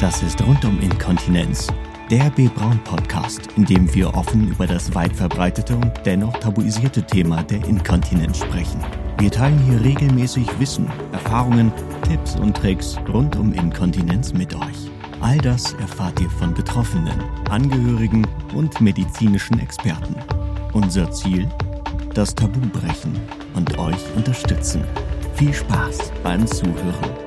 Das ist rund um Inkontinenz. Der B. Braun Podcast, in dem wir offen über das weit verbreitete und dennoch tabuisierte Thema der Inkontinenz sprechen. Wir teilen hier regelmäßig Wissen, Erfahrungen, Tipps und Tricks rund um Inkontinenz mit euch. All das erfahrt ihr von Betroffenen, Angehörigen und medizinischen Experten. Unser Ziel? Das Tabu brechen und euch unterstützen. Viel Spaß beim Zuhören.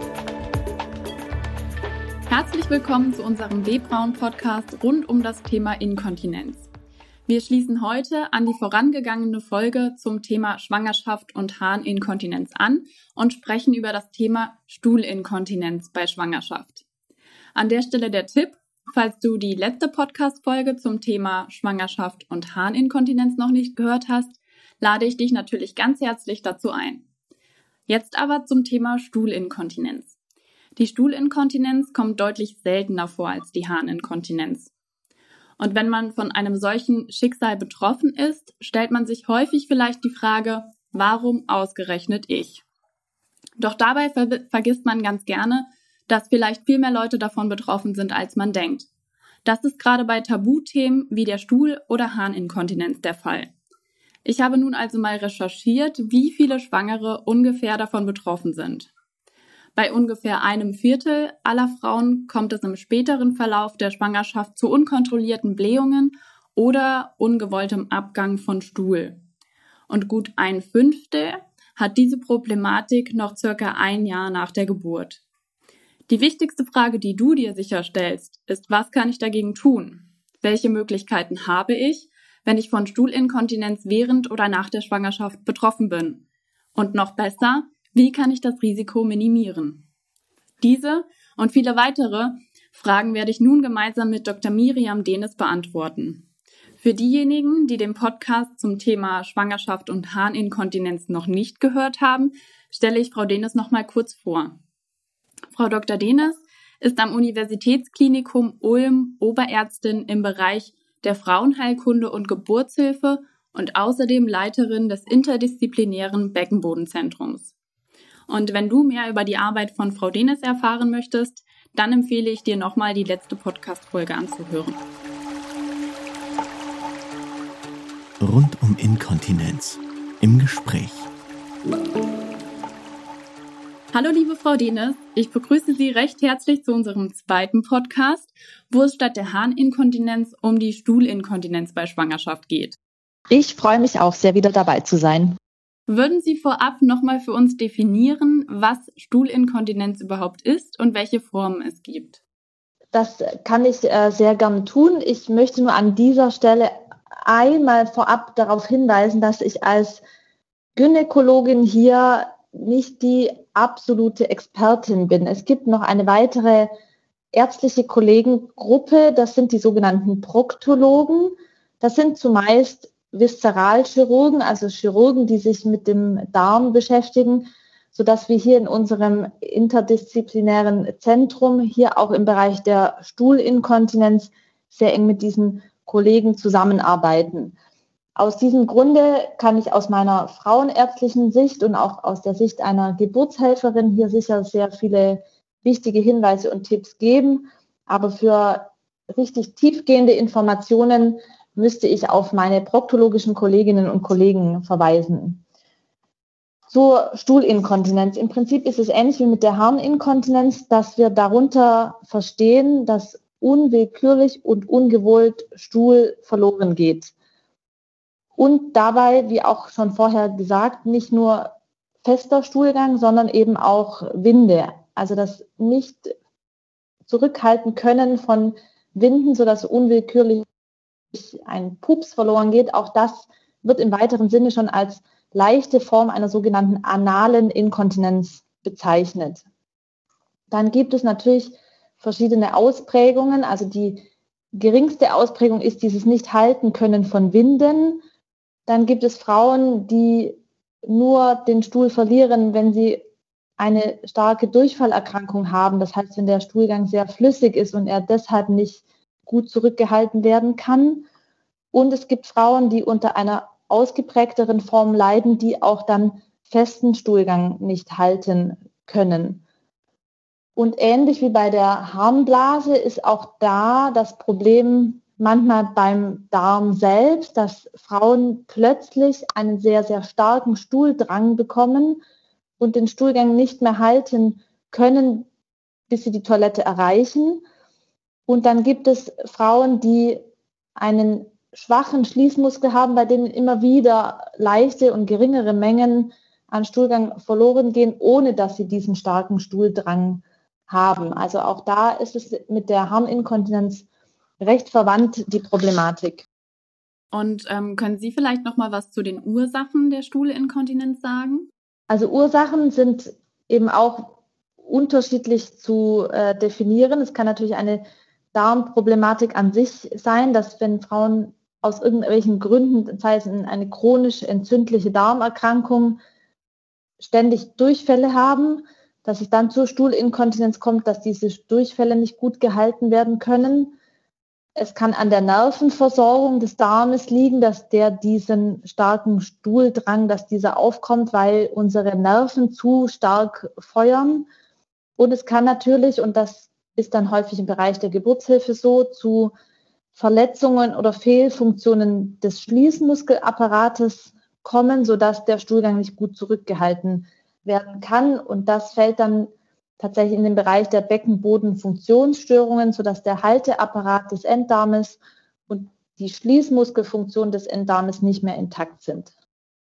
Willkommen zu unserem B-Braun-Podcast rund um das Thema Inkontinenz. Wir schließen heute an die vorangegangene Folge zum Thema Schwangerschaft und Harninkontinenz an und sprechen über das Thema Stuhlinkontinenz bei Schwangerschaft. An der Stelle der Tipp, falls du die letzte Podcast-Folge zum Thema Schwangerschaft und Harninkontinenz noch nicht gehört hast, lade ich dich natürlich ganz herzlich dazu ein. Jetzt aber zum Thema Stuhlinkontinenz. Die Stuhlinkontinenz kommt deutlich seltener vor als die Harninkontinenz. Und wenn man von einem solchen Schicksal betroffen ist, stellt man sich häufig vielleicht die Frage, warum ausgerechnet ich? Doch dabei ver vergisst man ganz gerne, dass vielleicht viel mehr Leute davon betroffen sind, als man denkt. Das ist gerade bei Tabuthemen wie der Stuhl- oder Harninkontinenz der Fall. Ich habe nun also mal recherchiert, wie viele Schwangere ungefähr davon betroffen sind. Bei ungefähr einem Viertel aller Frauen kommt es im späteren Verlauf der Schwangerschaft zu unkontrollierten Blähungen oder ungewolltem Abgang von Stuhl. Und gut ein Fünftel hat diese Problematik noch circa ein Jahr nach der Geburt. Die wichtigste Frage, die du dir sicher stellst, ist, was kann ich dagegen tun? Welche Möglichkeiten habe ich, wenn ich von Stuhlinkontinenz während oder nach der Schwangerschaft betroffen bin? Und noch besser, wie kann ich das Risiko minimieren? Diese und viele weitere Fragen werde ich nun gemeinsam mit Dr. Miriam Denes beantworten. Für diejenigen, die den Podcast zum Thema Schwangerschaft und Harninkontinenz noch nicht gehört haben, stelle ich Frau Denes noch mal kurz vor. Frau Dr. Denes ist am Universitätsklinikum Ulm Oberärztin im Bereich der Frauenheilkunde und Geburtshilfe und außerdem Leiterin des interdisziplinären Beckenbodenzentrums. Und wenn du mehr über die Arbeit von Frau Denes erfahren möchtest, dann empfehle ich dir nochmal die letzte Podcast-Folge anzuhören. Rund um Inkontinenz. Im Gespräch. Hallo liebe Frau Denes, ich begrüße Sie recht herzlich zu unserem zweiten Podcast, wo es statt der Harninkontinenz um die Stuhlinkontinenz bei Schwangerschaft geht. Ich freue mich auch sehr, wieder dabei zu sein. Würden Sie vorab nochmal für uns definieren, was Stuhlinkontinenz überhaupt ist und welche Formen es gibt? Das kann ich äh, sehr gern tun. Ich möchte nur an dieser Stelle einmal vorab darauf hinweisen, dass ich als Gynäkologin hier nicht die absolute Expertin bin. Es gibt noch eine weitere ärztliche Kollegengruppe, das sind die sogenannten Proktologen. Das sind zumeist Viszeralchirurgen, also Chirurgen, die sich mit dem Darm beschäftigen, so dass wir hier in unserem interdisziplinären Zentrum hier auch im Bereich der Stuhlinkontinenz sehr eng mit diesen Kollegen zusammenarbeiten. Aus diesem Grunde kann ich aus meiner frauenärztlichen Sicht und auch aus der Sicht einer Geburtshelferin hier sicher sehr viele wichtige Hinweise und Tipps geben. Aber für richtig tiefgehende Informationen müsste ich auf meine proktologischen Kolleginnen und Kollegen verweisen. Zur Stuhlinkontinenz. Im Prinzip ist es ähnlich wie mit der Harninkontinenz, dass wir darunter verstehen, dass unwillkürlich und ungewollt Stuhl verloren geht. Und dabei, wie auch schon vorher gesagt, nicht nur fester Stuhlgang, sondern eben auch Winde. Also das nicht zurückhalten können von Winden, sodass unwillkürlich ein Pups verloren geht, auch das wird im weiteren Sinne schon als leichte Form einer sogenannten analen Inkontinenz bezeichnet. Dann gibt es natürlich verschiedene Ausprägungen. Also die geringste Ausprägung ist dieses Nicht-Halten können von Winden. Dann gibt es Frauen, die nur den Stuhl verlieren, wenn sie eine starke Durchfallerkrankung haben. Das heißt, wenn der Stuhlgang sehr flüssig ist und er deshalb nicht gut zurückgehalten werden kann. Und es gibt Frauen, die unter einer ausgeprägteren Form leiden, die auch dann festen Stuhlgang nicht halten können. Und ähnlich wie bei der Harnblase ist auch da das Problem manchmal beim Darm selbst, dass Frauen plötzlich einen sehr, sehr starken Stuhldrang bekommen und den Stuhlgang nicht mehr halten können, bis sie die Toilette erreichen. Und dann gibt es Frauen, die einen schwachen Schließmuskel haben, bei denen immer wieder leichte und geringere Mengen an Stuhlgang verloren gehen, ohne dass sie diesen starken Stuhldrang haben. Also auch da ist es mit der Harninkontinenz recht verwandt, die Problematik. Und ähm, können Sie vielleicht noch mal was zu den Ursachen der Stuhlinkontinenz sagen? Also Ursachen sind eben auch unterschiedlich zu äh, definieren. Es kann natürlich eine Darmproblematik an sich sein, dass wenn Frauen aus irgendwelchen Gründen, sei es eine chronisch entzündliche Darmerkrankung, ständig Durchfälle haben, dass es dann zur Stuhlinkontinenz kommt, dass diese Durchfälle nicht gut gehalten werden können. Es kann an der Nervenversorgung des Darmes liegen, dass der diesen starken Stuhldrang, dass dieser aufkommt, weil unsere Nerven zu stark feuern. Und es kann natürlich, und das ist dann häufig im Bereich der Geburtshilfe so, zu Verletzungen oder Fehlfunktionen des Schließmuskelapparates kommen, sodass der Stuhlgang nicht gut zurückgehalten werden kann. Und das fällt dann tatsächlich in den Bereich der Beckenbodenfunktionsstörungen, sodass der Halteapparat des Enddarmes und die Schließmuskelfunktion des Enddarmes nicht mehr intakt sind.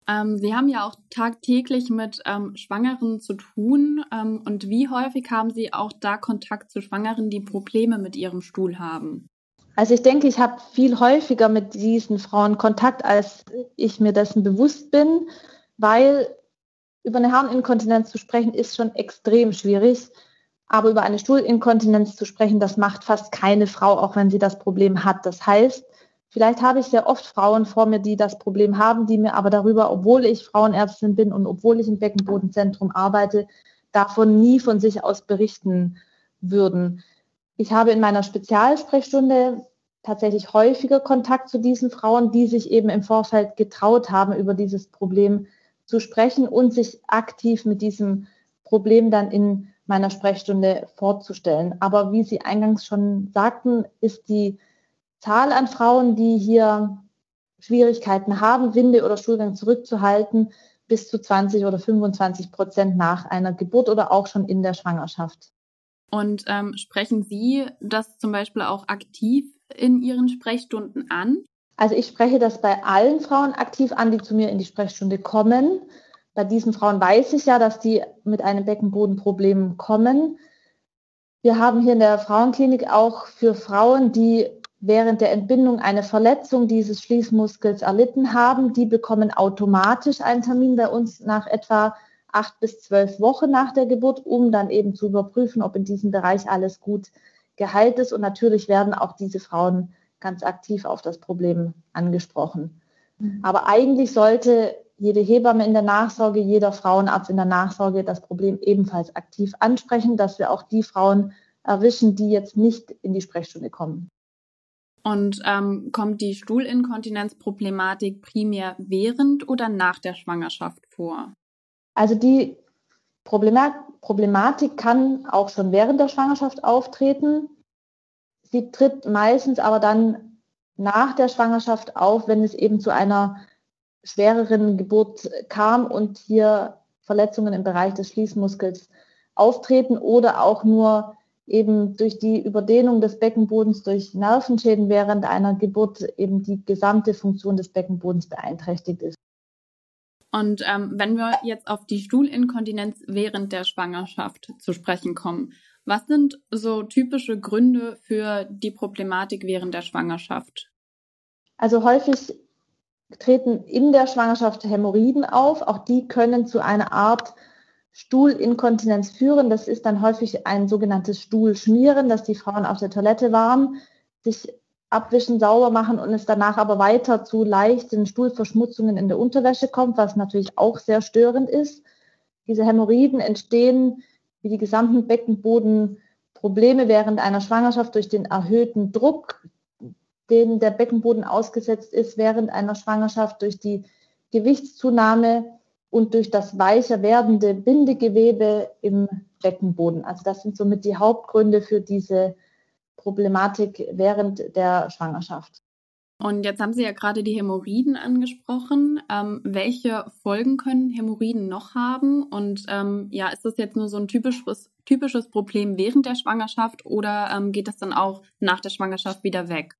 Ähm, Sie haben ja auch tagtäglich mit ähm, Schwangeren zu tun. Ähm, und wie häufig haben Sie auch da Kontakt zu Schwangeren, die Probleme mit ihrem Stuhl haben? Also ich denke, ich habe viel häufiger mit diesen Frauen Kontakt, als ich mir dessen bewusst bin, weil über eine Harninkontinenz zu sprechen ist schon extrem schwierig. Aber über eine Stuhlinkontinenz zu sprechen, das macht fast keine Frau, auch wenn sie das Problem hat. Das heißt, vielleicht habe ich sehr oft Frauen vor mir, die das Problem haben, die mir aber darüber, obwohl ich Frauenärztin bin und obwohl ich im Beckenbodenzentrum arbeite, davon nie von sich aus berichten würden. Ich habe in meiner Spezialsprechstunde tatsächlich häufiger Kontakt zu diesen Frauen, die sich eben im Vorfeld getraut haben, über dieses Problem zu sprechen und sich aktiv mit diesem Problem dann in meiner Sprechstunde vorzustellen. Aber wie Sie eingangs schon sagten, ist die Zahl an Frauen, die hier Schwierigkeiten haben, Winde oder Stuhlgang zurückzuhalten, bis zu 20 oder 25 Prozent nach einer Geburt oder auch schon in der Schwangerschaft. Und ähm, sprechen Sie das zum Beispiel auch aktiv in Ihren Sprechstunden an? Also ich spreche das bei allen Frauen aktiv an, die zu mir in die Sprechstunde kommen. Bei diesen Frauen weiß ich ja, dass die mit einem Beckenbodenproblem kommen. Wir haben hier in der Frauenklinik auch für Frauen, die während der Entbindung eine Verletzung dieses Schließmuskels erlitten haben, die bekommen automatisch einen Termin bei uns nach etwa acht bis zwölf Wochen nach der Geburt, um dann eben zu überprüfen, ob in diesem Bereich alles gut geheilt ist. Und natürlich werden auch diese Frauen ganz aktiv auf das Problem angesprochen. Mhm. Aber eigentlich sollte jede Hebamme in der Nachsorge, jeder Frauenarzt in der Nachsorge das Problem ebenfalls aktiv ansprechen, dass wir auch die Frauen erwischen, die jetzt nicht in die Sprechstunde kommen. Und ähm, kommt die Stuhlinkontinenzproblematik primär während oder nach der Schwangerschaft vor? Also die Problematik kann auch schon während der Schwangerschaft auftreten. Sie tritt meistens aber dann nach der Schwangerschaft auf, wenn es eben zu einer schwereren Geburt kam und hier Verletzungen im Bereich des Schließmuskels auftreten oder auch nur eben durch die Überdehnung des Beckenbodens durch Nervenschäden während einer Geburt eben die gesamte Funktion des Beckenbodens beeinträchtigt ist. Und ähm, wenn wir jetzt auf die Stuhlinkontinenz während der Schwangerschaft zu sprechen kommen, was sind so typische Gründe für die Problematik während der Schwangerschaft? Also häufig treten in der Schwangerschaft Hämorrhoiden auf. Auch die können zu einer Art Stuhlinkontinenz führen. Das ist dann häufig ein sogenanntes Stuhlschmieren, dass die Frauen auf der Toilette waren, sich abwischen, sauber machen und es danach aber weiter zu leichten Stuhlverschmutzungen in der Unterwäsche kommt, was natürlich auch sehr störend ist. Diese Hämorrhoiden entstehen wie die gesamten Beckenbodenprobleme während einer Schwangerschaft durch den erhöhten Druck, den der Beckenboden ausgesetzt ist während einer Schwangerschaft, durch die Gewichtszunahme und durch das weicher werdende Bindegewebe im Beckenboden. Also das sind somit die Hauptgründe für diese Problematik während der Schwangerschaft. Und jetzt haben Sie ja gerade die Hämorrhoiden angesprochen. Ähm, welche Folgen können Hämorrhoiden noch haben? Und ähm, ja, ist das jetzt nur so ein typisches, typisches Problem während der Schwangerschaft oder ähm, geht das dann auch nach der Schwangerschaft wieder weg?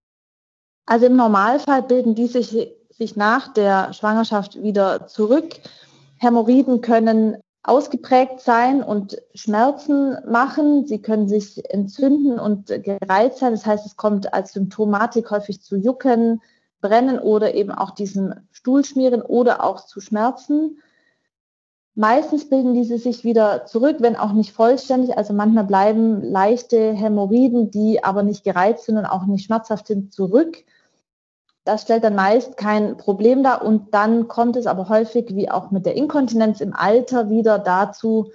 Also im Normalfall bilden die sich, sich nach der Schwangerschaft wieder zurück. Hämorrhoiden können ausgeprägt sein und Schmerzen machen. Sie können sich entzünden und gereizt sein. Das heißt, es kommt als Symptomatik häufig zu Jucken, Brennen oder eben auch diesem Stuhlschmieren oder auch zu Schmerzen. Meistens bilden diese sich wieder zurück, wenn auch nicht vollständig. Also manchmal bleiben leichte Hämorrhoiden, die aber nicht gereizt sind und auch nicht schmerzhaft sind, zurück. Das stellt dann meist kein Problem dar und dann kommt es aber häufig, wie auch mit der Inkontinenz im Alter, wieder dazu,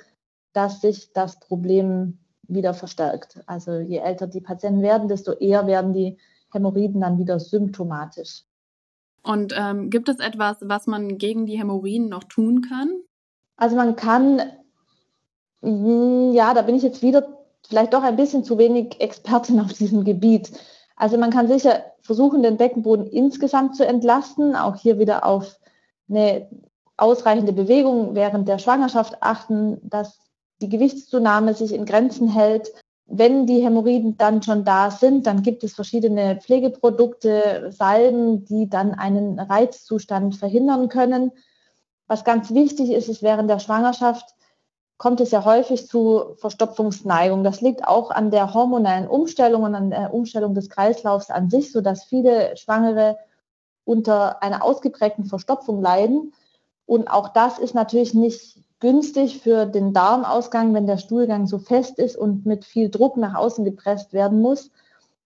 dass sich das Problem wieder verstärkt. Also je älter die Patienten werden, desto eher werden die Hämorrhoiden dann wieder symptomatisch. Und ähm, gibt es etwas, was man gegen die Hämorrhoiden noch tun kann? Also man kann, hm, ja, da bin ich jetzt wieder vielleicht doch ein bisschen zu wenig Expertin auf diesem Gebiet. Also man kann sicher versuchen, den Beckenboden insgesamt zu entlasten, auch hier wieder auf eine ausreichende Bewegung während der Schwangerschaft achten, dass die Gewichtszunahme sich in Grenzen hält. Wenn die Hämorrhoiden dann schon da sind, dann gibt es verschiedene Pflegeprodukte, Salben, die dann einen Reizzustand verhindern können. Was ganz wichtig ist, ist während der Schwangerschaft kommt es ja häufig zu Verstopfungsneigung. Das liegt auch an der hormonellen Umstellung und an der Umstellung des Kreislaufs an sich, sodass viele Schwangere unter einer ausgeprägten Verstopfung leiden. Und auch das ist natürlich nicht günstig für den Darmausgang, wenn der Stuhlgang so fest ist und mit viel Druck nach außen gepresst werden muss.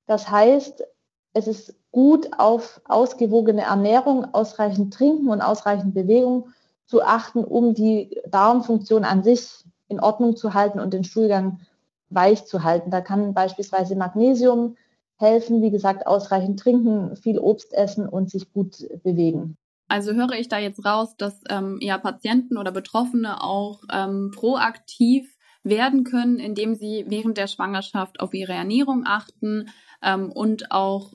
Das heißt, es ist gut auf ausgewogene Ernährung, ausreichend Trinken und ausreichend Bewegung zu achten, um die Darmfunktion an sich in Ordnung zu halten und den Stuhlgang weich zu halten. Da kann beispielsweise Magnesium helfen, wie gesagt, ausreichend trinken, viel Obst essen und sich gut bewegen. Also höre ich da jetzt raus, dass ähm, ja Patienten oder Betroffene auch ähm, proaktiv werden können, indem sie während der Schwangerschaft auf ihre Ernährung achten ähm, und auch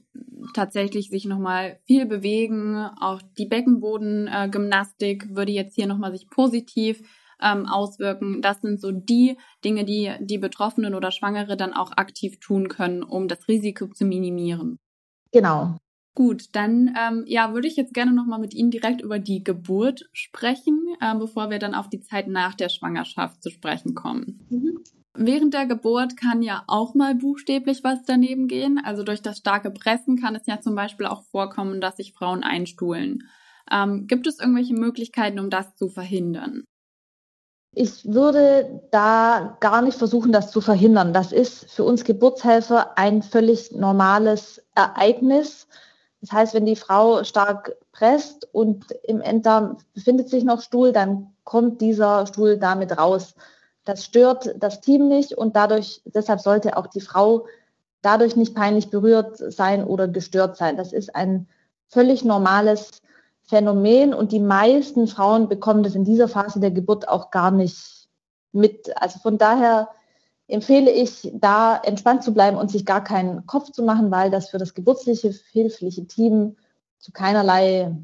tatsächlich sich nochmal viel bewegen. Auch die Beckenbodengymnastik würde jetzt hier nochmal sich positiv ähm, auswirken. Das sind so die Dinge, die die Betroffenen oder Schwangere dann auch aktiv tun können, um das Risiko zu minimieren. Genau. Gut, dann ähm, ja, würde ich jetzt gerne nochmal mit Ihnen direkt über die Geburt sprechen, äh, bevor wir dann auf die Zeit nach der Schwangerschaft zu sprechen kommen. Mhm. Während der Geburt kann ja auch mal buchstäblich was daneben gehen. Also durch das starke Pressen kann es ja zum Beispiel auch vorkommen, dass sich Frauen einstuhlen. Ähm, gibt es irgendwelche Möglichkeiten, um das zu verhindern? Ich würde da gar nicht versuchen, das zu verhindern. Das ist für uns Geburtshelfer ein völlig normales Ereignis. Das heißt, wenn die Frau stark presst und im Enddarm befindet sich noch Stuhl, dann kommt dieser Stuhl damit raus. Das stört das Team nicht und dadurch, deshalb sollte auch die Frau dadurch nicht peinlich berührt sein oder gestört sein. Das ist ein völlig normales Phänomen und die meisten Frauen bekommen das in dieser Phase der Geburt auch gar nicht mit. Also von daher empfehle ich, da entspannt zu bleiben und sich gar keinen Kopf zu machen, weil das für das geburtliche, hilfliche Team zu keinerlei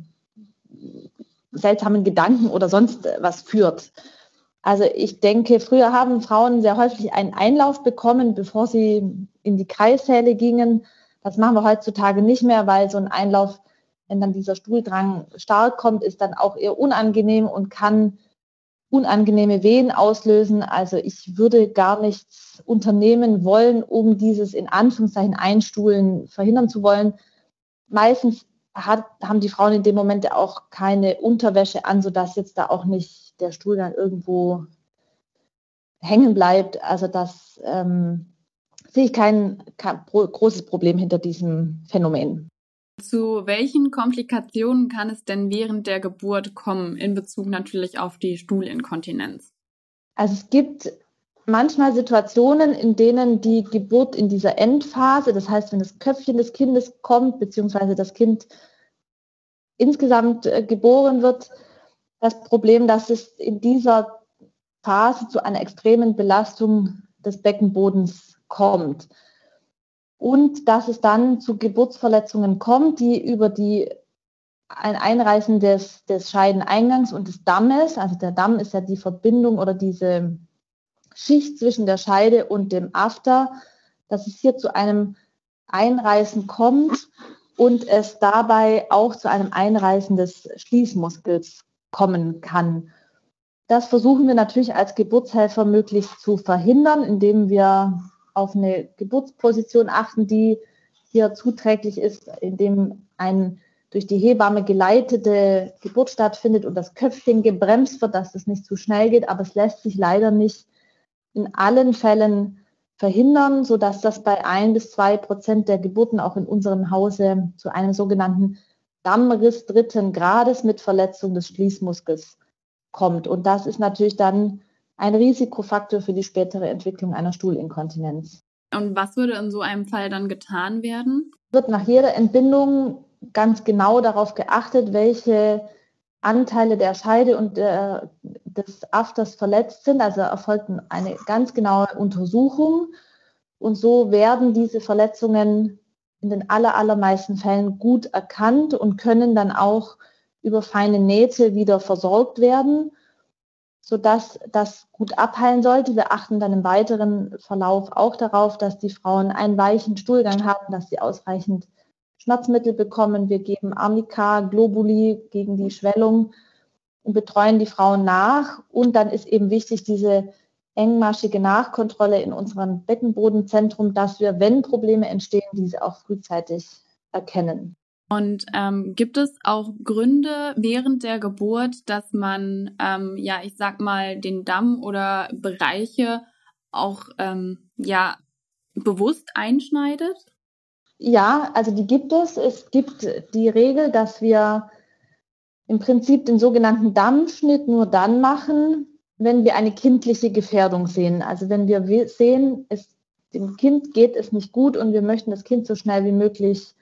seltsamen Gedanken oder sonst was führt. Also ich denke, früher haben Frauen sehr häufig einen Einlauf bekommen, bevor sie in die Kreissäle gingen. Das machen wir heutzutage nicht mehr, weil so ein Einlauf, wenn dann dieser Stuhldrang stark kommt, ist dann auch eher unangenehm und kann unangenehme Wehen auslösen. Also ich würde gar nichts unternehmen wollen, um dieses in Anführungszeichen Einstuhlen verhindern zu wollen. Meistens hat, haben die Frauen in dem Moment auch keine Unterwäsche an, sodass jetzt da auch nicht der Stuhl dann irgendwo hängen bleibt. Also das ähm, sehe ich kein, kein großes Problem hinter diesem Phänomen. Zu welchen Komplikationen kann es denn während der Geburt kommen, in Bezug natürlich auf die Stuhlinkontinenz? Also es gibt manchmal Situationen, in denen die Geburt in dieser Endphase, das heißt, wenn das Köpfchen des Kindes kommt, beziehungsweise das Kind insgesamt äh, geboren wird, das Problem, dass es in dieser Phase zu einer extremen Belastung des Beckenbodens kommt. Und dass es dann zu Geburtsverletzungen kommt, die über die ein Einreißen des, des Scheideneingangs und des Dammes, also der Damm ist ja die Verbindung oder diese Schicht zwischen der Scheide und dem After, dass es hier zu einem Einreißen kommt und es dabei auch zu einem Einreißen des Schließmuskels kommen kann. Das versuchen wir natürlich als Geburtshelfer möglichst zu verhindern, indem wir auf eine Geburtsposition achten, die hier zuträglich ist, indem ein durch die Hebamme geleitete Geburt stattfindet und das Köpfchen gebremst wird, dass es nicht zu schnell geht. Aber es lässt sich leider nicht in allen Fällen verhindern, sodass das bei ein bis zwei Prozent der Geburten auch in unserem Hause zu einem sogenannten Dammriss dritten Grades mit Verletzung des Schließmuskels kommt. Und das ist natürlich dann ein Risikofaktor für die spätere Entwicklung einer Stuhlinkontinenz. Und was würde in so einem Fall dann getan werden? Wird nach jeder Entbindung ganz genau darauf geachtet, welche Anteile der Scheide und der, des Afters verletzt sind. Also erfolgt eine ganz genaue Untersuchung. Und so werden diese Verletzungen in den allermeisten Fällen gut erkannt und können dann auch über feine Nähte wieder versorgt werden, sodass das gut abheilen sollte. Wir achten dann im weiteren Verlauf auch darauf, dass die Frauen einen weichen Stuhlgang haben, dass sie ausreichend Schmerzmittel bekommen. Wir geben Arnika, Globuli gegen die Schwellung und betreuen die Frauen nach. Und dann ist eben wichtig diese engmaschige Nachkontrolle in unserem Beckenbodenzentrum, dass wir, wenn Probleme entstehen, diese auch frühzeitig erkennen. Und ähm, gibt es auch Gründe während der Geburt, dass man, ähm, ja, ich sag mal, den Damm oder Bereiche auch ähm, ja bewusst einschneidet? Ja, also die gibt es. Es gibt die Regel, dass wir im Prinzip den sogenannten Dammschnitt nur dann machen, wenn wir eine kindliche Gefährdung sehen. Also wenn wir sehen, es, dem Kind geht es nicht gut und wir möchten das Kind so schnell wie möglich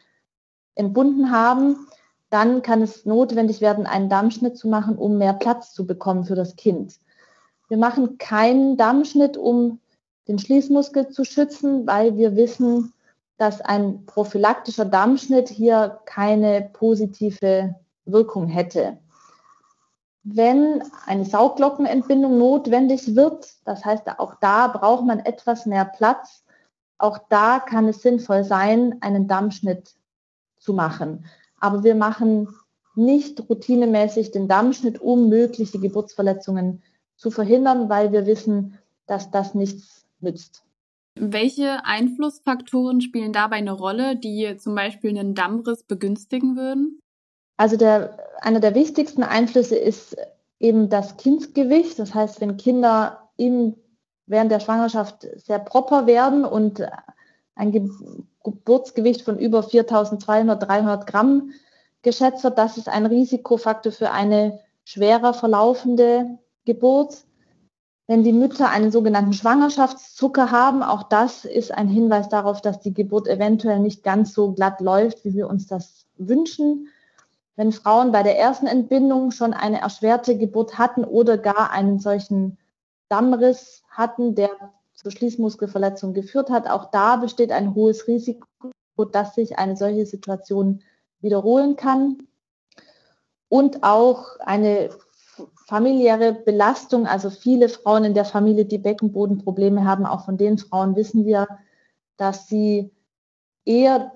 entbunden haben, dann kann es notwendig werden, einen Dammschnitt zu machen, um mehr Platz zu bekommen für das Kind. Wir machen keinen Dammschnitt, um den Schließmuskel zu schützen, weil wir wissen, dass ein prophylaktischer Dammschnitt hier keine positive Wirkung hätte. Wenn eine Sauglockenentbindung notwendig wird, das heißt, auch da braucht man etwas mehr Platz, auch da kann es sinnvoll sein, einen Dammschnitt zu machen. Aber wir machen nicht routinemäßig den Dammschnitt, um mögliche Geburtsverletzungen zu verhindern, weil wir wissen, dass das nichts nützt. Welche Einflussfaktoren spielen dabei eine Rolle, die zum Beispiel einen Dammriss begünstigen würden? Also der, einer der wichtigsten Einflüsse ist eben das Kindsgewicht. Das heißt, wenn Kinder im, während der Schwangerschaft sehr proper werden und ein Geburtsgewicht von über 4200, 300 Gramm geschätzt wird. Das ist ein Risikofaktor für eine schwerer verlaufende Geburt. Wenn die Mütter einen sogenannten Schwangerschaftszucker haben, auch das ist ein Hinweis darauf, dass die Geburt eventuell nicht ganz so glatt läuft, wie wir uns das wünschen. Wenn Frauen bei der ersten Entbindung schon eine erschwerte Geburt hatten oder gar einen solchen Dammriss hatten, der zur Schließmuskelverletzung geführt hat. Auch da besteht ein hohes Risiko, dass sich eine solche Situation wiederholen kann. Und auch eine familiäre Belastung, also viele Frauen in der Familie, die Beckenbodenprobleme haben, auch von den Frauen wissen wir, dass sie eher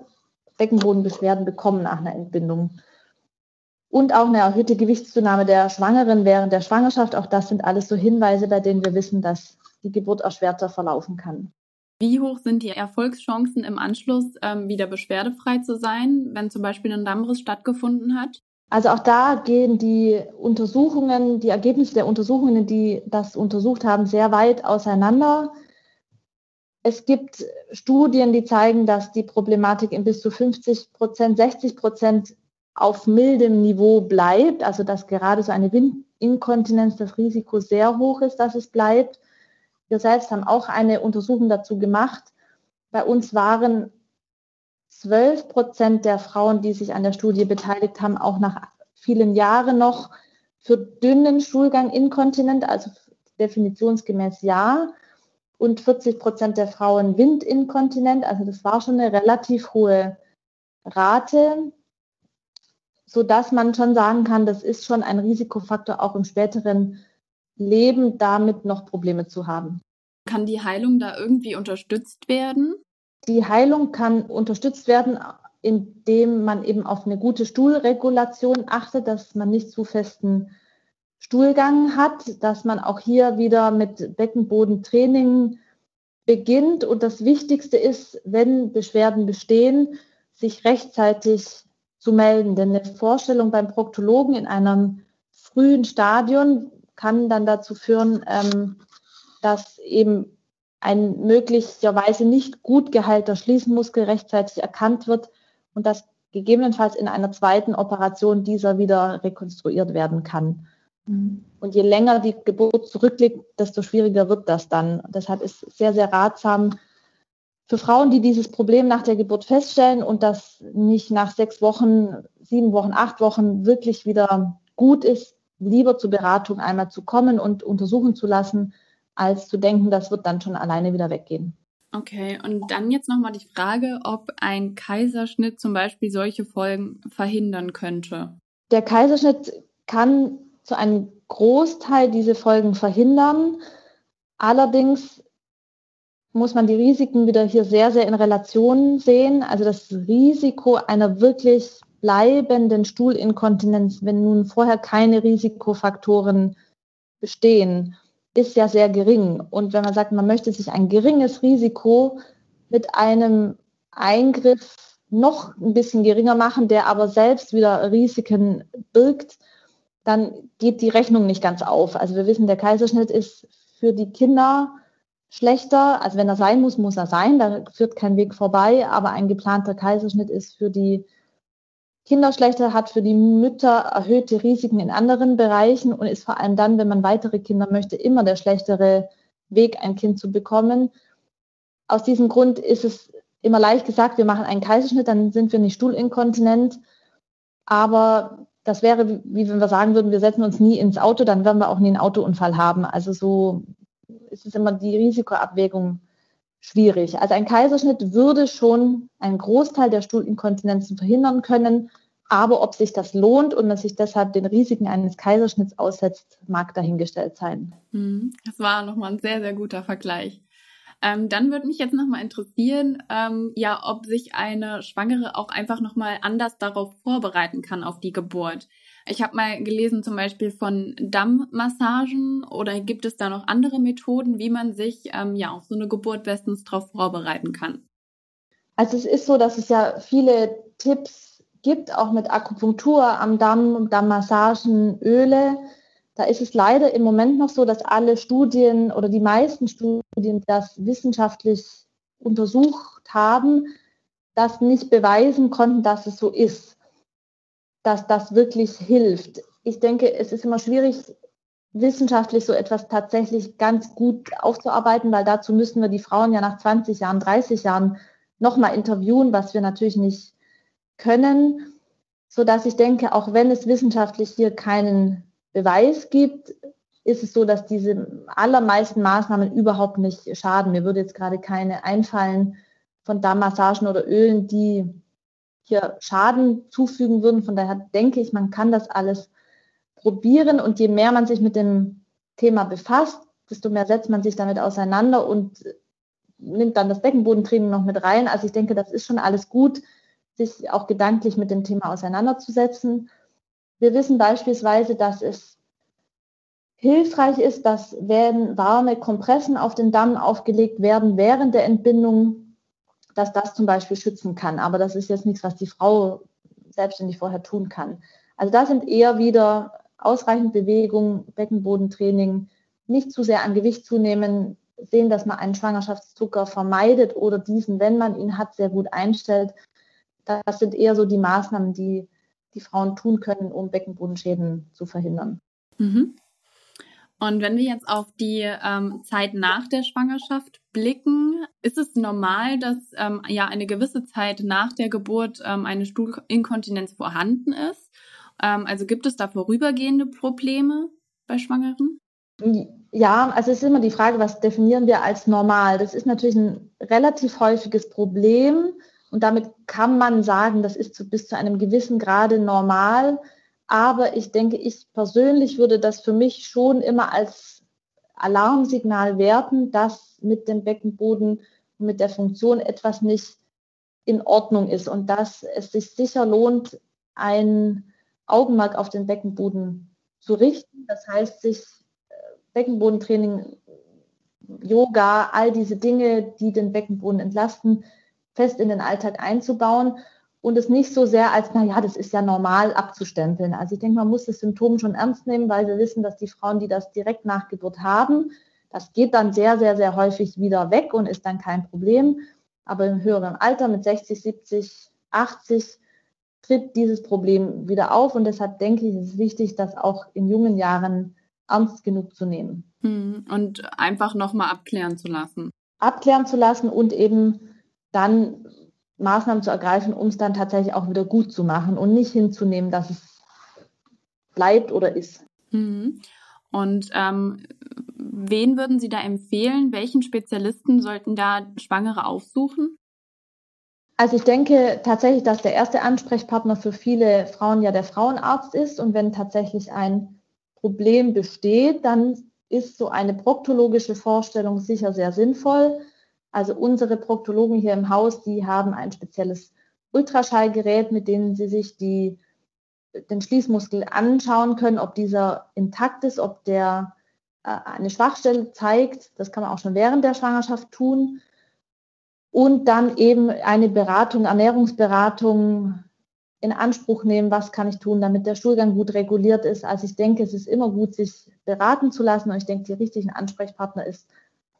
Beckenbodenbeschwerden bekommen nach einer Entbindung. Und auch eine erhöhte Gewichtszunahme der Schwangeren während der Schwangerschaft. Auch das sind alles so Hinweise, bei denen wir wissen, dass die Geburt erschwerter verlaufen kann. Wie hoch sind die Erfolgschancen im Anschluss, ähm, wieder beschwerdefrei zu sein, wenn zum Beispiel ein Dammriss stattgefunden hat? Also auch da gehen die Untersuchungen, die Ergebnisse der Untersuchungen, die das untersucht haben, sehr weit auseinander. Es gibt Studien, die zeigen, dass die Problematik in bis zu 50 Prozent, 60 Prozent auf mildem Niveau bleibt, also dass gerade so eine Windinkontinenz das Risiko sehr hoch ist, dass es bleibt. Wir selbst haben auch eine Untersuchung dazu gemacht. Bei uns waren 12 Prozent der Frauen, die sich an der Studie beteiligt haben, auch nach vielen Jahren noch für dünnen Stuhlgang inkontinent, also definitionsgemäß ja und 40 Prozent der Frauen windinkontinent. Also das war schon eine relativ hohe Rate, sodass man schon sagen kann, das ist schon ein Risikofaktor auch im späteren Leben, damit noch Probleme zu haben. Kann die Heilung da irgendwie unterstützt werden? Die Heilung kann unterstützt werden, indem man eben auf eine gute Stuhlregulation achtet, dass man nicht zu festen Stuhlgang hat, dass man auch hier wieder mit Beckenbodentraining beginnt. Und das Wichtigste ist, wenn Beschwerden bestehen, sich rechtzeitig zu melden. Denn eine Vorstellung beim Proktologen in einem frühen Stadion kann dann dazu führen, ähm, dass eben ein möglicherweise nicht gut geheilter Schließmuskel rechtzeitig erkannt wird und dass gegebenenfalls in einer zweiten Operation dieser wieder rekonstruiert werden kann. Mhm. Und je länger die Geburt zurückliegt, desto schwieriger wird das dann. Deshalb ist es sehr, sehr ratsam für Frauen, die dieses Problem nach der Geburt feststellen und das nicht nach sechs Wochen, sieben Wochen, acht Wochen wirklich wieder gut ist, lieber zur Beratung einmal zu kommen und untersuchen zu lassen, als zu denken, das wird dann schon alleine wieder weggehen. Okay, und dann jetzt nochmal die Frage, ob ein Kaiserschnitt zum Beispiel solche Folgen verhindern könnte. Der Kaiserschnitt kann zu einem Großteil diese Folgen verhindern. Allerdings muss man die Risiken wieder hier sehr, sehr in Relation sehen. Also das Risiko einer wirklich bleibenden Stuhlinkontinenz, wenn nun vorher keine Risikofaktoren bestehen, ist ja sehr gering. Und wenn man sagt, man möchte sich ein geringes Risiko mit einem Eingriff noch ein bisschen geringer machen, der aber selbst wieder Risiken birgt, dann geht die Rechnung nicht ganz auf. Also wir wissen, der Kaiserschnitt ist für die Kinder schlechter. Also wenn er sein muss, muss er sein. Da führt kein Weg vorbei. Aber ein geplanter Kaiserschnitt ist für die Kinder schlechter, hat für die Mütter erhöhte Risiken in anderen Bereichen und ist vor allem dann, wenn man weitere Kinder möchte, immer der schlechtere Weg, ein Kind zu bekommen. Aus diesem Grund ist es immer leicht gesagt, wir machen einen Kaiserschnitt, dann sind wir nicht stuhlinkontinent. Aber das wäre, wie wenn wir sagen würden, wir setzen uns nie ins Auto, dann werden wir auch nie einen Autounfall haben. Also so ist es immer die Risikoabwägung schwierig. Also ein Kaiserschnitt würde schon einen Großteil der Stuhlinkontinenzen verhindern können. Aber ob sich das lohnt und man sich deshalb den Risiken eines Kaiserschnitts aussetzt, mag dahingestellt sein. Hm, das war nochmal ein sehr, sehr guter Vergleich. Ähm, dann würde mich jetzt nochmal interessieren, ähm, ja, ob sich eine Schwangere auch einfach nochmal anders darauf vorbereiten kann, auf die Geburt. Ich habe mal gelesen zum Beispiel von Dammmassagen oder gibt es da noch andere Methoden, wie man sich ähm, ja auf so eine Geburt bestens darauf vorbereiten kann? Also es ist so, dass es ja viele Tipps gibt, auch mit Akupunktur am Damm, Dammmassagen, Öle. Da ist es leider im Moment noch so, dass alle Studien oder die meisten Studien, das wissenschaftlich untersucht haben, das nicht beweisen konnten, dass es so ist, dass das wirklich hilft. Ich denke, es ist immer schwierig, wissenschaftlich so etwas tatsächlich ganz gut aufzuarbeiten, weil dazu müssen wir die Frauen ja nach 20 Jahren, 30 Jahren nochmal interviewen, was wir natürlich nicht können, so dass ich denke, auch wenn es wissenschaftlich hier keinen Beweis gibt, ist es so, dass diese allermeisten Maßnahmen überhaupt nicht schaden. Mir würde jetzt gerade keine einfallen von Darmmassagen oder Ölen, die hier Schaden zufügen würden. Von daher denke ich, man kann das alles probieren und je mehr man sich mit dem Thema befasst, desto mehr setzt man sich damit auseinander und nimmt dann das Beckenbodentraining noch mit rein. Also ich denke, das ist schon alles gut, sich auch gedanklich mit dem Thema auseinanderzusetzen. Wir wissen beispielsweise, dass es hilfreich ist, dass wenn warme Kompressen auf den Damm aufgelegt werden während der Entbindung, dass das zum Beispiel schützen kann. Aber das ist jetzt nichts, was die Frau selbstständig vorher tun kann. Also da sind eher wieder ausreichend Bewegung, Beckenbodentraining, nicht zu sehr an Gewicht zunehmen, sehen, dass man einen Schwangerschaftszucker vermeidet oder diesen, wenn man ihn hat, sehr gut einstellt. Das sind eher so die Maßnahmen, die die Frauen tun können, um Beckenbodenschäden zu verhindern. Mhm. Und wenn wir jetzt auf die ähm, Zeit nach der Schwangerschaft blicken, ist es normal, dass ähm, ja eine gewisse Zeit nach der Geburt ähm, eine Stuhlinkontinenz vorhanden ist? Ähm, also gibt es da vorübergehende Probleme bei Schwangeren? Ja, also es ist immer die Frage, was definieren wir als normal? Das ist natürlich ein relativ häufiges Problem und damit kann man sagen, das ist zu, bis zu einem gewissen Grade normal. Aber ich denke, ich persönlich würde das für mich schon immer als Alarmsignal werten, dass mit dem Beckenboden mit der Funktion etwas nicht in Ordnung ist und dass es sich sicher lohnt, ein Augenmerk auf den Beckenboden zu richten. Das heißt, sich äh, Beckenbodentraining, Yoga, all diese Dinge, die den Beckenboden entlasten, fest in den Alltag einzubauen und es nicht so sehr als, naja, das ist ja normal abzustempeln. Also ich denke, man muss das Symptom schon ernst nehmen, weil wir wissen, dass die Frauen, die das direkt nach Geburt haben, das geht dann sehr, sehr, sehr häufig wieder weg und ist dann kein Problem. Aber im höheren Alter mit 60, 70, 80 tritt dieses Problem wieder auf. Und deshalb denke ich, ist es wichtig, das auch in jungen Jahren ernst genug zu nehmen. Hm, und einfach nochmal abklären zu lassen. Abklären zu lassen und eben dann Maßnahmen zu ergreifen, um es dann tatsächlich auch wieder gut zu machen und nicht hinzunehmen, dass es bleibt oder ist. Mhm. Und ähm, wen würden Sie da empfehlen? Welchen Spezialisten sollten da Schwangere aufsuchen? Also ich denke tatsächlich, dass der erste Ansprechpartner für viele Frauen ja der Frauenarzt ist. Und wenn tatsächlich ein Problem besteht, dann ist so eine proktologische Vorstellung sicher sehr sinnvoll. Also unsere Proktologen hier im Haus, die haben ein spezielles Ultraschallgerät, mit dem sie sich die, den Schließmuskel anschauen können, ob dieser intakt ist, ob der äh, eine Schwachstelle zeigt. Das kann man auch schon während der Schwangerschaft tun. Und dann eben eine Beratung, Ernährungsberatung in Anspruch nehmen, was kann ich tun, damit der Stuhlgang gut reguliert ist. Also ich denke, es ist immer gut, sich beraten zu lassen. Und ich denke, die richtigen Ansprechpartner ist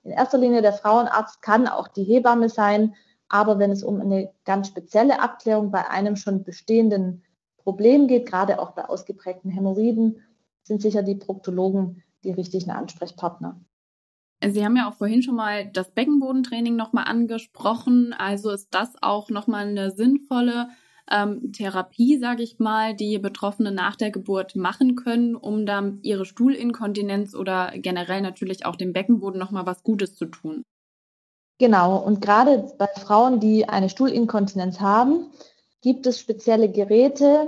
in erster Linie der Frauenarzt kann auch die Hebamme sein, aber wenn es um eine ganz spezielle Abklärung bei einem schon bestehenden Problem geht, gerade auch bei ausgeprägten Hämorrhoiden, sind sicher die Proktologen die richtigen Ansprechpartner. Sie haben ja auch vorhin schon mal das Beckenbodentraining nochmal angesprochen. Also ist das auch nochmal eine sinnvolle ähm, Therapie, sage ich mal, die Betroffene nach der Geburt machen können, um dann ihre Stuhlinkontinenz oder generell natürlich auch dem Beckenboden nochmal was Gutes zu tun. Genau, und gerade bei Frauen, die eine Stuhlinkontinenz haben, gibt es spezielle Geräte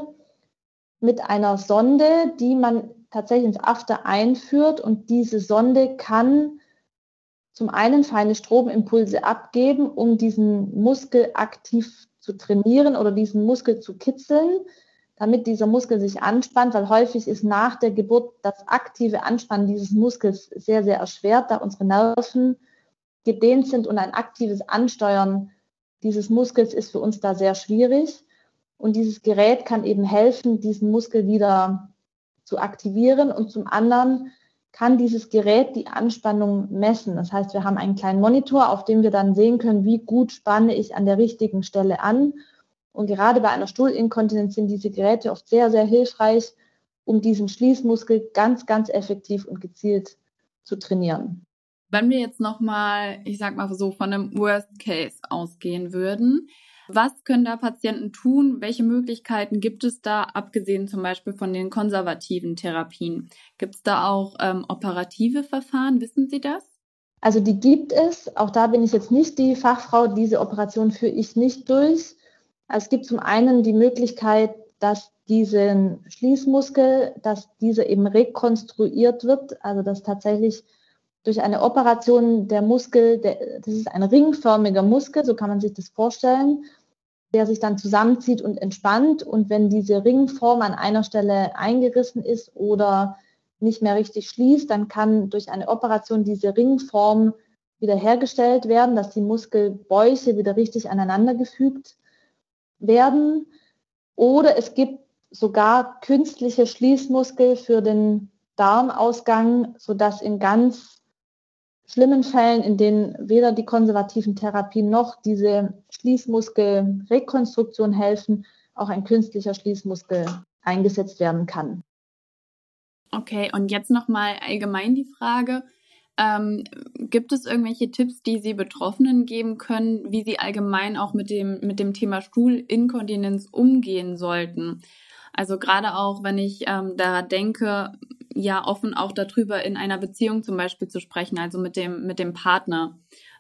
mit einer Sonde, die man tatsächlich ins After einführt und diese Sonde kann zum einen feine Stromimpulse abgeben, um diesen Muskel aktiv zu trainieren oder diesen Muskel zu kitzeln, damit dieser Muskel sich anspannt, weil häufig ist nach der Geburt das aktive Anspannen dieses Muskels sehr, sehr erschwert, da unsere Nerven gedehnt sind und ein aktives Ansteuern dieses Muskels ist für uns da sehr schwierig. Und dieses Gerät kann eben helfen, diesen Muskel wieder zu aktivieren. Und zum anderen kann dieses Gerät die Anspannung messen. Das heißt, wir haben einen kleinen Monitor, auf dem wir dann sehen können, wie gut spanne ich an der richtigen Stelle an. Und gerade bei einer Stuhlinkontinenz sind diese Geräte oft sehr, sehr hilfreich, um diesen Schließmuskel ganz, ganz effektiv und gezielt zu trainieren. Wenn wir jetzt nochmal, ich sag mal so, von einem Worst Case ausgehen würden, was können da Patienten tun? Welche Möglichkeiten gibt es da, abgesehen zum Beispiel von den konservativen Therapien? Gibt es da auch ähm, operative Verfahren? Wissen Sie das? Also die gibt es. Auch da bin ich jetzt nicht die Fachfrau. Diese Operation führe ich nicht durch. Also es gibt zum einen die Möglichkeit, dass diesen Schließmuskel, dass dieser eben rekonstruiert wird, also dass tatsächlich durch eine Operation der Muskel, der, das ist ein ringförmiger Muskel, so kann man sich das vorstellen, der sich dann zusammenzieht und entspannt. Und wenn diese Ringform an einer Stelle eingerissen ist oder nicht mehr richtig schließt, dann kann durch eine Operation diese Ringform wiederhergestellt werden, dass die Muskelbäuche wieder richtig aneinandergefügt werden. Oder es gibt sogar künstliche Schließmuskel für den Darmausgang, sodass in ganz schlimmen Fällen, in denen weder die konservativen Therapien noch diese Schließmuskelrekonstruktion helfen, auch ein künstlicher Schließmuskel eingesetzt werden kann. Okay, und jetzt nochmal allgemein die Frage, ähm, gibt es irgendwelche Tipps, die Sie Betroffenen geben können, wie sie allgemein auch mit dem, mit dem Thema Stuhlinkontinenz umgehen sollten? Also gerade auch, wenn ich ähm, daran denke, ja offen auch darüber in einer Beziehung zum Beispiel zu sprechen, also mit dem, mit dem Partner.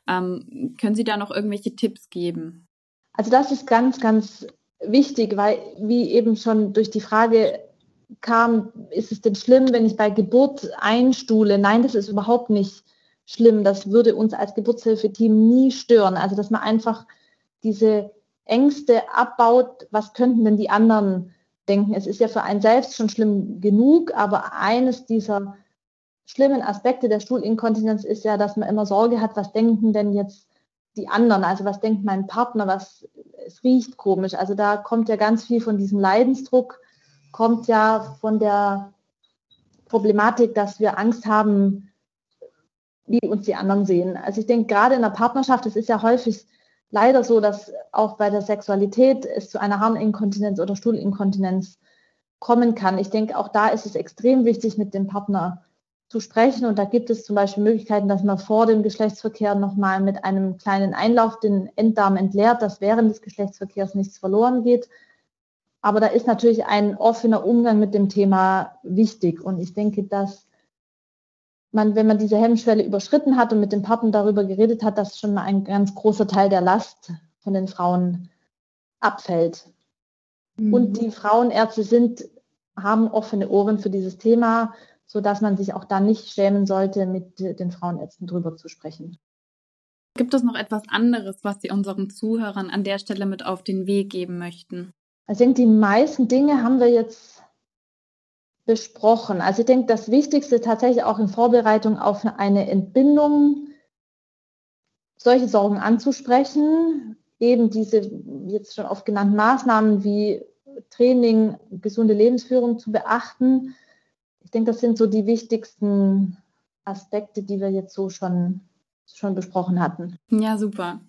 Ähm, können Sie da noch irgendwelche Tipps geben? Also das ist ganz, ganz wichtig, weil wie eben schon durch die Frage kam, ist es denn schlimm, wenn ich bei Geburt einstuhle? Nein, das ist überhaupt nicht schlimm. Das würde uns als Geburtshilfeteam nie stören. Also dass man einfach diese Ängste abbaut, was könnten denn die anderen denken? Es ist ja für einen selbst schon schlimm genug, aber eines dieser schlimmen Aspekte der Stuhlinkontinenz ist ja, dass man immer Sorge hat, was denken denn jetzt die anderen? Also was denkt mein Partner? Was es riecht komisch? Also da kommt ja ganz viel von diesem Leidensdruck, kommt ja von der Problematik, dass wir Angst haben, wie uns die anderen sehen. Also ich denke, gerade in der Partnerschaft, es ist ja häufig leider so, dass auch bei der Sexualität es zu einer Harninkontinenz oder Stuhlinkontinenz kommen kann. Ich denke, auch da ist es extrem wichtig, mit dem Partner zu sprechen. Und da gibt es zum Beispiel Möglichkeiten, dass man vor dem Geschlechtsverkehr nochmal mit einem kleinen Einlauf den Enddarm entleert, dass während des Geschlechtsverkehrs nichts verloren geht. Aber da ist natürlich ein offener Umgang mit dem Thema wichtig. Und ich denke, dass man, wenn man diese Hemmschwelle überschritten hat und mit dem Partner darüber geredet hat, dass schon mal ein ganz großer Teil der Last von den Frauen abfällt. Mhm. Und die Frauenärzte sind, haben offene Ohren für dieses Thema, sodass man sich auch da nicht schämen sollte, mit den Frauenärzten drüber zu sprechen. Gibt es noch etwas anderes, was Sie unseren Zuhörern an der Stelle mit auf den Weg geben möchten? Ich denke, die meisten Dinge haben wir jetzt besprochen. Also ich denke, das Wichtigste tatsächlich auch in Vorbereitung auf eine Entbindung, solche Sorgen anzusprechen, eben diese jetzt schon oft genannten Maßnahmen wie Training, gesunde Lebensführung zu beachten. Ich denke, das sind so die wichtigsten Aspekte, die wir jetzt so schon, schon besprochen hatten. Ja, super.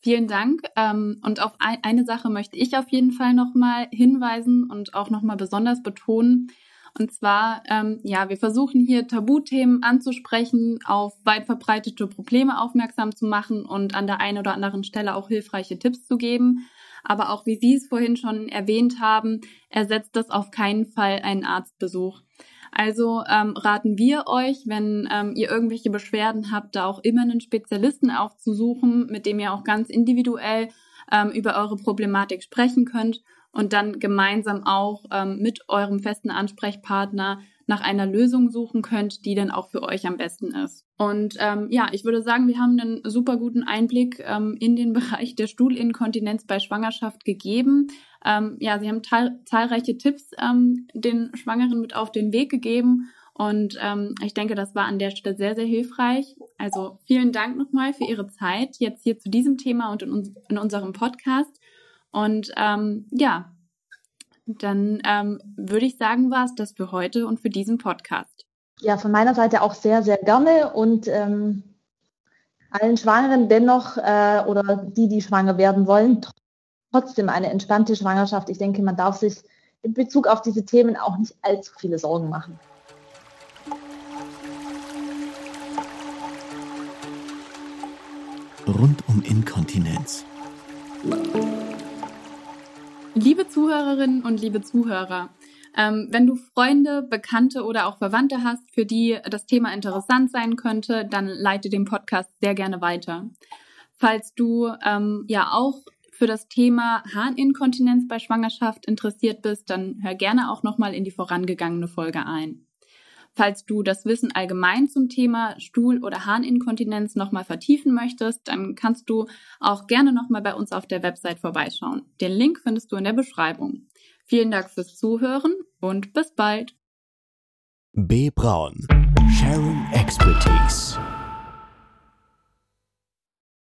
Vielen Dank. Ähm, und auf eine Sache möchte ich auf jeden Fall nochmal hinweisen und auch nochmal besonders betonen. Und zwar, ähm, ja, wir versuchen hier Tabuthemen anzusprechen, auf weit verbreitete Probleme aufmerksam zu machen und an der einen oder anderen Stelle auch hilfreiche Tipps zu geben. Aber auch wie Sie es vorhin schon erwähnt haben, ersetzt das auf keinen Fall einen Arztbesuch. Also ähm, raten wir euch, wenn ähm, ihr irgendwelche Beschwerden habt, da auch immer einen Spezialisten aufzusuchen, mit dem ihr auch ganz individuell ähm, über eure Problematik sprechen könnt und dann gemeinsam auch ähm, mit eurem festen Ansprechpartner nach einer Lösung suchen könnt, die dann auch für euch am besten ist. Und ähm, ja, ich würde sagen, wir haben einen super guten Einblick ähm, in den Bereich der Stuhlinkontinenz bei Schwangerschaft gegeben. Ähm, ja, Sie haben zahlreiche Tipps ähm, den Schwangeren mit auf den Weg gegeben. Und ähm, ich denke, das war an der Stelle sehr, sehr hilfreich. Also vielen Dank nochmal für Ihre Zeit jetzt hier zu diesem Thema und in, uns in unserem Podcast. Und ähm, ja, dann ähm, würde ich sagen, war es das für heute und für diesen Podcast. Ja, von meiner Seite auch sehr, sehr gerne und ähm, allen Schwangeren dennoch äh, oder die, die schwanger werden wollen, trotzdem eine entspannte Schwangerschaft. Ich denke, man darf sich in Bezug auf diese Themen auch nicht allzu viele Sorgen machen. Rund um Inkontinenz. Liebe Zuhörerinnen und liebe Zuhörer, ähm, wenn du Freunde, Bekannte oder auch Verwandte hast, für die das Thema interessant sein könnte, dann leite den Podcast sehr gerne weiter. Falls du ähm, ja auch für das Thema Harninkontinenz bei Schwangerschaft interessiert bist, dann hör gerne auch nochmal in die vorangegangene Folge ein. Falls du das Wissen allgemein zum Thema Stuhl- oder Harninkontinenz nochmal vertiefen möchtest, dann kannst du auch gerne nochmal bei uns auf der Website vorbeischauen. Den Link findest du in der Beschreibung. Vielen Dank fürs Zuhören und bis bald. B. Braun. Sharing Expertise.